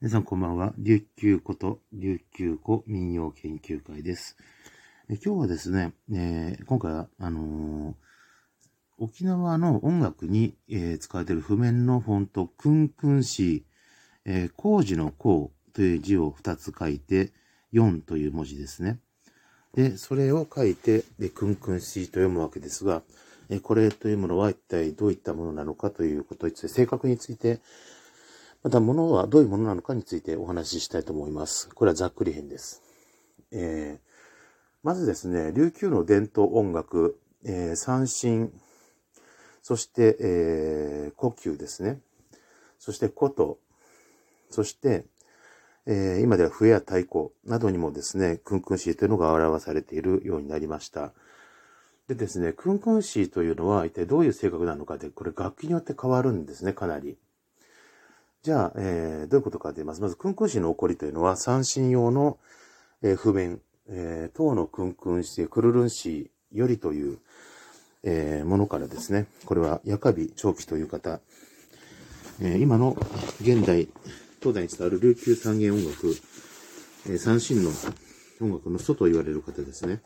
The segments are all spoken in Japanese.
皆さんこんばんは。琉球こと琉球古民謡研究会です。え今日はですね、えー、今回は、あのー、沖縄の音楽に、えー、使われている譜面のフォント、クンクンシー、工事の工という字を2つ書いて、4という文字ですね。で、それを書いて、で、クンクンシーと読むわけですが、これというものは一体どういったものなのかということについて、正確について、また、物はどういうものなのかについてお話ししたいと思います。これはざっくり編です。えー、まずですね、琉球の伝統音楽、えー、三振、そして、えー、呼吸ですね。そして、琴、そして、えー、今では笛や太鼓などにもですね、クンクンシーというのが表されているようになりました。でですね、クンクンシーというのは一体どういう性格なのかで、これ楽器によって変わるんですね、かなり。じゃあ、えー、どういうことかと言います。まず、クンクンシの起こりというのは、三振用の、えー、譜面、えー、唐のクンクンシ、クルルンシよりという、えー、ものからですね、これは、ヤカビ長期という方、えー、今の現代、東大に伝わる琉球三元音楽、えー、三振の音楽の祖と言われる方ですね。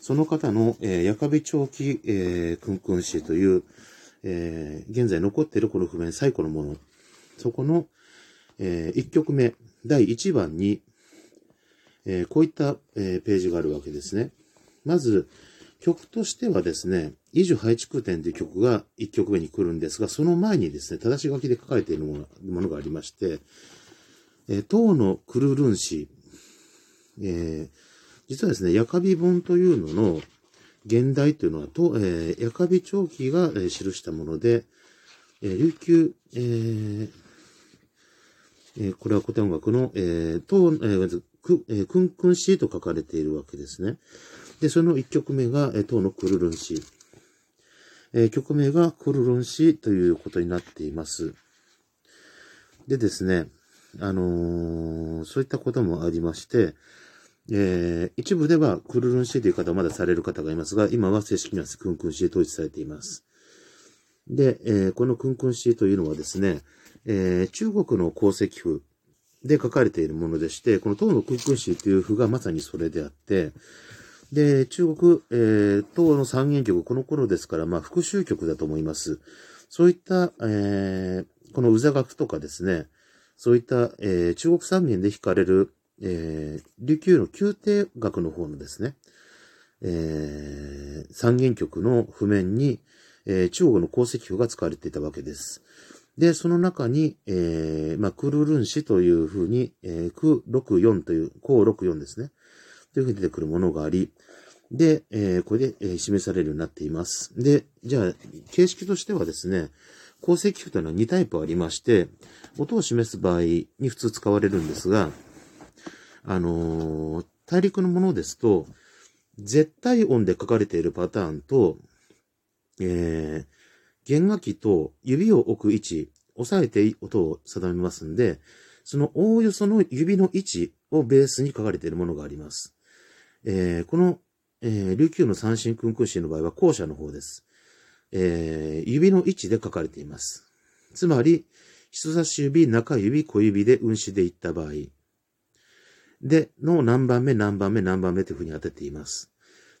その方の、えー、ヤカビ長期、えー、クンクンシという、えー、現在残っているこの譜面最古のものそこの、えー、1曲目、第1番に、えー、こういった、えー、ページがあるわけですね。まず、曲としてはですね、イジュハイチクテンという曲が1曲目に来るんですが、その前にですね、正し書きで書かれているものがありまして、えー、唐のクルルンシ、えー、実はですね、ヤカビ本というのの現代というのは、とえー、ヤカビ長期が、え、記したもので、えー、琉球、えー、え、これは古典音楽の、えー、と、えー、く、えー、クンクンシーと書かれているわけですね。で、その一曲目が、えー、唐のクルルンシー。えー、曲名がクルルンシーということになっています。でですね、あのー、そういったこともありまして、えー、一部ではクルルンシーという方はまだされる方がいますが、今は正式にはクンクンシー統一されています。で、えー、このクンクンシーというのはですね、えー、中国の鉱石譜で書かれているものでして、この唐の空空詩という譜がまさにそれであって、で、中国、えー、唐の三元曲、この頃ですから、まあ、復習曲だと思います。そういった、えー、この宇座楽とかですね、そういった、えー、中国三元で弾かれる、えー、琉球の宮廷楽の方のですね、えー、三元曲の譜面に、えー、中国の鉱石譜が使われていたわけです。で、その中に、えー、まあ、クルルンシというふうに、えー、ク64という、項64ですね。というふうに出てくるものがあり、で、えー、これで、えー、示されるようになっています。で、じゃあ、形式としてはですね、鉱石譜というのは2タイプありまして、音を示す場合に普通使われるんですが、あのー、大陸のものですと、絶対音で書かれているパターンと、えー、弦楽器と指を置く位置、押さえて音を定めますんで、そのおおよその指の位置をベースに書かれているものがあります。えー、この、えー、琉球の三振君君子の場合は後者の方です。えー、指の位置で書かれています。つまり、人差し指、中指、小指で運指でいった場合、で、の何番目、何番目、何番目というふうに当てています。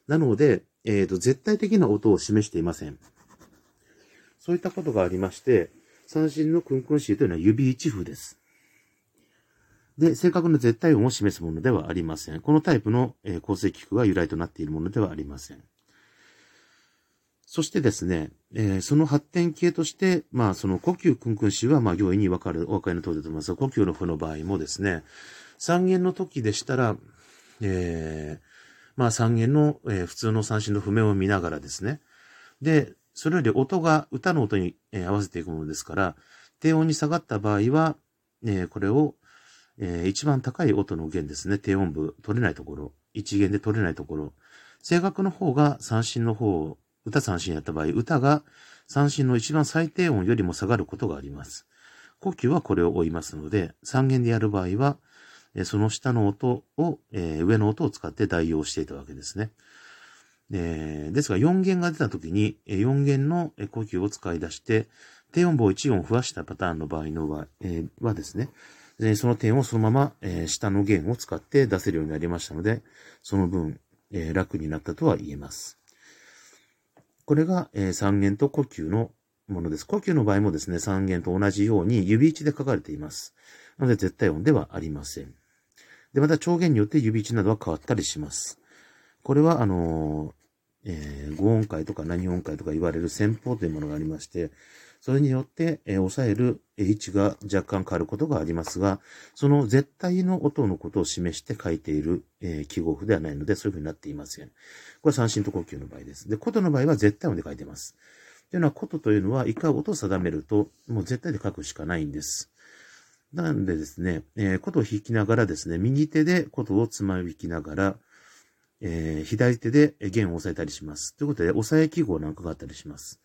なので、えっ、ー、と、絶対的な音を示していません。そういったことがありまして、三振のクンクンシーというのは指一符です。で、正確な絶対音を示すものではありません。このタイプの、えー、鉱石符が由来となっているものではありません。そしてですね、えー、その発展系として、まあ、その呼吸クンクンシーは、まあ、容易にわかる、お分かりの通りだと思いますが、呼吸の符の場合もですね、三弦の時でしたら、えー、まあ、三弦の、えー、普通の三振の譜面を見ながらですね、で、それより音が歌の音に、合わせていくものですから、低音に下がった場合は、えー、これを、えー、一番高い音の弦ですね。低音部、取れないところ。一弦で取れないところ。声楽の方が三振の方、歌三振やった場合、歌が三振の一番最低音よりも下がることがあります。呼吸はこれを追いますので、三弦でやる場合は、その下の音を、えー、上の音を使って代用していたわけですね。えー、ですが4弦が出た時に、4弦の呼吸を使い出して、低音部を1音を増やしたパターンの場合のは,、えー、はですね、でその点をそのまま、えー、下の弦を使って出せるようになりましたので、その分、えー、楽になったとは言えます。これが、えー、三弦と呼吸のものです。呼吸の場合もですね、三弦と同じように指位置で書かれています。なので絶対音ではありません。で、また調弦によって指位置などは変わったりします。これは、あのえー、5音階とか何音階とか言われる戦法というものがありまして、それによって、えー、抑える位置が若干変わることがありますが、その絶対の音のことを示して書いている、えー、記号符ではないので、そういうふうになっていません。これは三振と呼吸の場合です。で、琴の場合は絶対音で書いてます。というのは、琴というのは、一回音を定めると、もう絶対で書くしかないんです。なのでですね、えー、琴を弾きながらですね、右手で琴をつまびきながら、えー、左手で弦を押さえたりします。ということで、押さえ記号なんかがあったりします。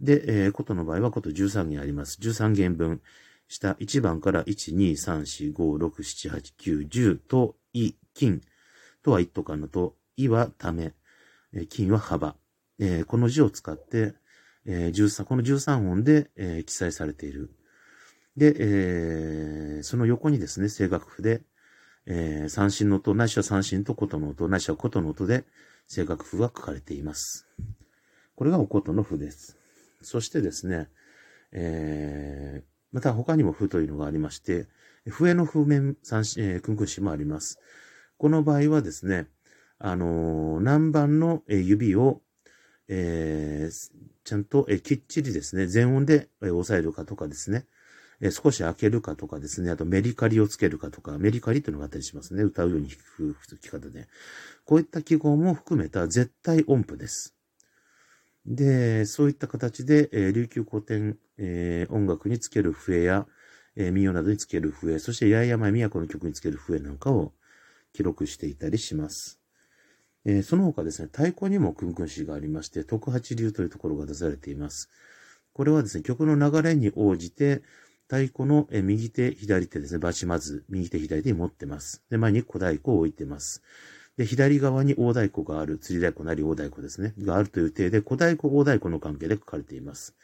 で、えー、琴の場合は琴13弦あります。13弦分。下1番から1、2、3、4、5、6、7、8、9、10と、い、金。とは一斗間のと、いはため、金は幅。えー、この字を使って、えー、13、この13音で、えー、記載されている。で、えー、その横にですね、声楽譜で、えー、三振の音、ないしは三振と琴の音、ないしは琴の音で声楽譜が書かれています。これがお琴の譜です。そしてですね、えー、また他にも譜というのがありまして、笛の譜面三振、えー、クンクンシもあります。この場合はですね、あのー、何番の指を、えー、ちゃんと、えきっちりですね、全音で、え押さえるかとかですね、え少し開けるかとかですね、あとメリカリをつけるかとか、メリカリっていうのがあったりしますね。歌うように弾く吹き方で。こういった記号も含めた絶対音符です。で、そういった形で、えー、琉球古典、えー、音楽につける笛や、えー、民謡などにつける笛、そして八重山都の曲につける笛なんかを記録していたりします。え、その他ですね、太鼓にもクンクン詩がありまして、徳八流というところが出されています。これはですね、曲の流れに応じて、太鼓の右手、左手ですね、バチまず、右手、左手に持ってます。で、前に小太鼓を置いてます。で、左側に大太鼓がある、釣り太鼓なり大太鼓ですね、があるという体で、小太鼓、大太鼓の関係で書かれています。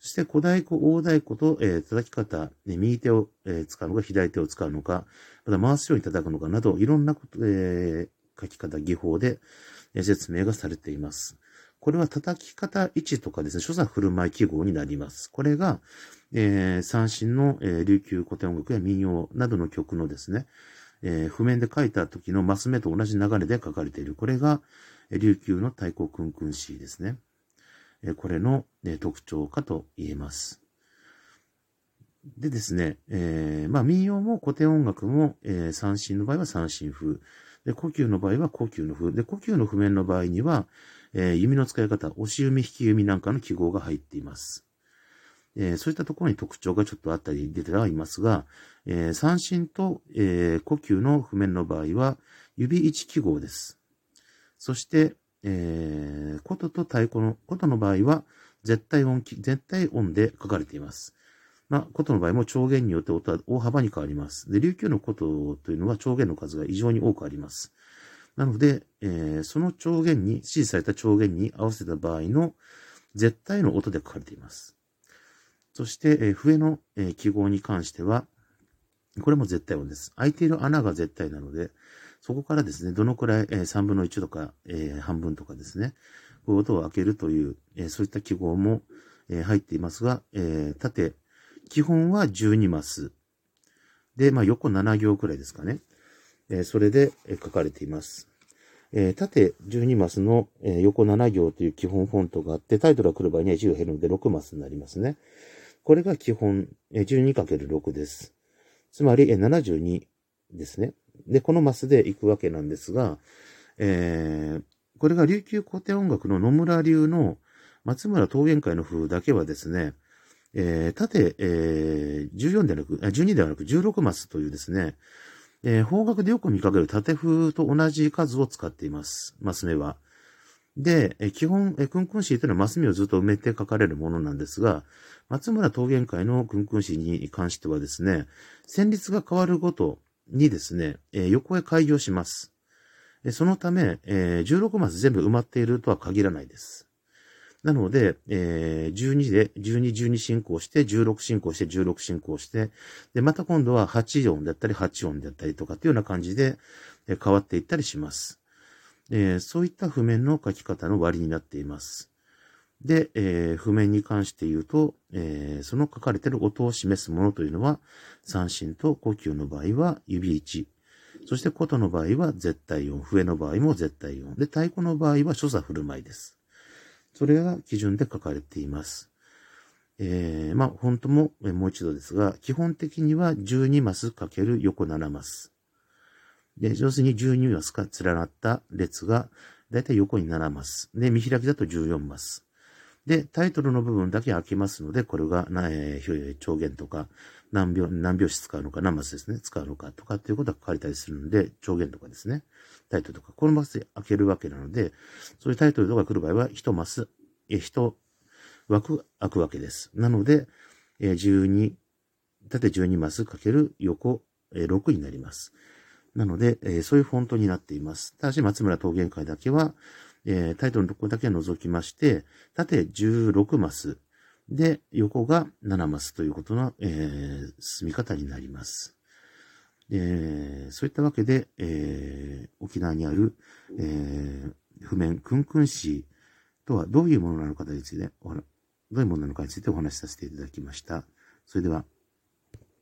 そして、小太鼓、大太鼓と、えー、叩き方、ね、右手を、えー、使うのか、左手を使うのか、また回すように叩くのかなど、いろんなこと、えー、書き方、技法で、え説明がされています。これは叩き方位置とかですね、所作振る舞い記号になります。これが、えー、三振の、えー、琉球古典音楽や民謡などの曲のですね、えー、譜面で書いた時のマス目と同じ流れで書かれている。これが、え、琉球の太鼓くんくん詩ですね。えー、これの、え、特徴かと言えます。でですね、えー、まあ民謡も古典音楽も、えー、三振の場合は三振風。で、呼吸の場合は呼吸の風。で、呼吸の譜面の場合には、えー、弓の使い方、押し弓、引き弓なんかの記号が入っています。えー、そういったところに特徴がちょっとあったり出てはいますが、えー、三振と、えー、呼吸の譜面の場合は、指1記号です。そして、えー、琴と太鼓の、琴の場合は、絶対音、絶対音で書かれています。まあ、琴の場合も調弦によって音は大幅に変わります。で、琉球の琴というのは調弦の数が異常に多くあります。なので、えー、その調弦に、指示された調弦に合わせた場合の絶対の音で書かれています。そして、えー、笛の、えー、記号に関しては、これも絶対音です。開いている穴が絶対なので、そこからですね、どのくらい、えー、3分の1とか、えー、半分とかですね、こういう音を開けるという、えー、そういった記号も、えー、入っていますが、えー、縦、基本は12マス。で、まあ、横7行くらいですかね。えそれで書かれています。え縦12マスの、横7行という基本フォントがあって、タイトルが来る場合には1行減るので6マスになりますね。これが基本、え 12×6 です。つまり、え72ですね。で、このマスで行くわけなんですが、えー、これが琉球古典音楽の野村流の松村桃源会の風だけはですね、えー、縦、えー、14ではなく、12ではなく16マスというですね、えー、方角でよく見かける縦風と同じ数を使っています。マス目は。で、え基本、えクンクンシーというのはマス目をずっと埋めて書かれるものなんですが、松村桃源会のクンクンシーに関してはですね、旋律が変わるごとにですね、え横へ開業します。そのため、え16マス全部埋まっているとは限らないです。なので、えー、12で、12、12進行して、16進行して、16進行して、で、また今度は8音だったり、8音だったりとかっていうような感じで、え変わっていったりします。えー、そういった譜面の書き方の割になっています。で、えー、譜面に関して言うと、えー、その書かれている音を示すものというのは、三振と呼吸の場合は指1、そして琴の場合は絶対音、笛の場合も絶対音、で、太鼓の場合は所作振る舞いです。それが基準で書かれています。えー、まあ、本当も、もう一度ですが、基本的には12マスかける横7マス。で、要するに12マスが連なった列が、だいたい横に7マス。で、見開きだと14マス。で、タイトルの部分だけ開けますので、これが、えー、超弦とか、何秒、何拍子使うのか、何マスですね、使うのかとかっていうことが書かれたりするので、超弦とかですね、タイトルとか、このマスで開けるわけなので、そういうタイトルとか来る場合は、1マス、え、1枠開くわけです。なので、え、12、縦12マスかける横、え、6になります。なので、えー、そういうフォントになっています。ただし、松村桃源会だけは、えー、タイトルのところだけ除きまして、縦16マスで、横が7マスということの、えー、進み方になります。えー、そういったわけで、えー、沖縄にある、えー、譜面、くんくん詩とはどういうものなのかについて、どういうものなのかについてお話しさせていただきました。それでは、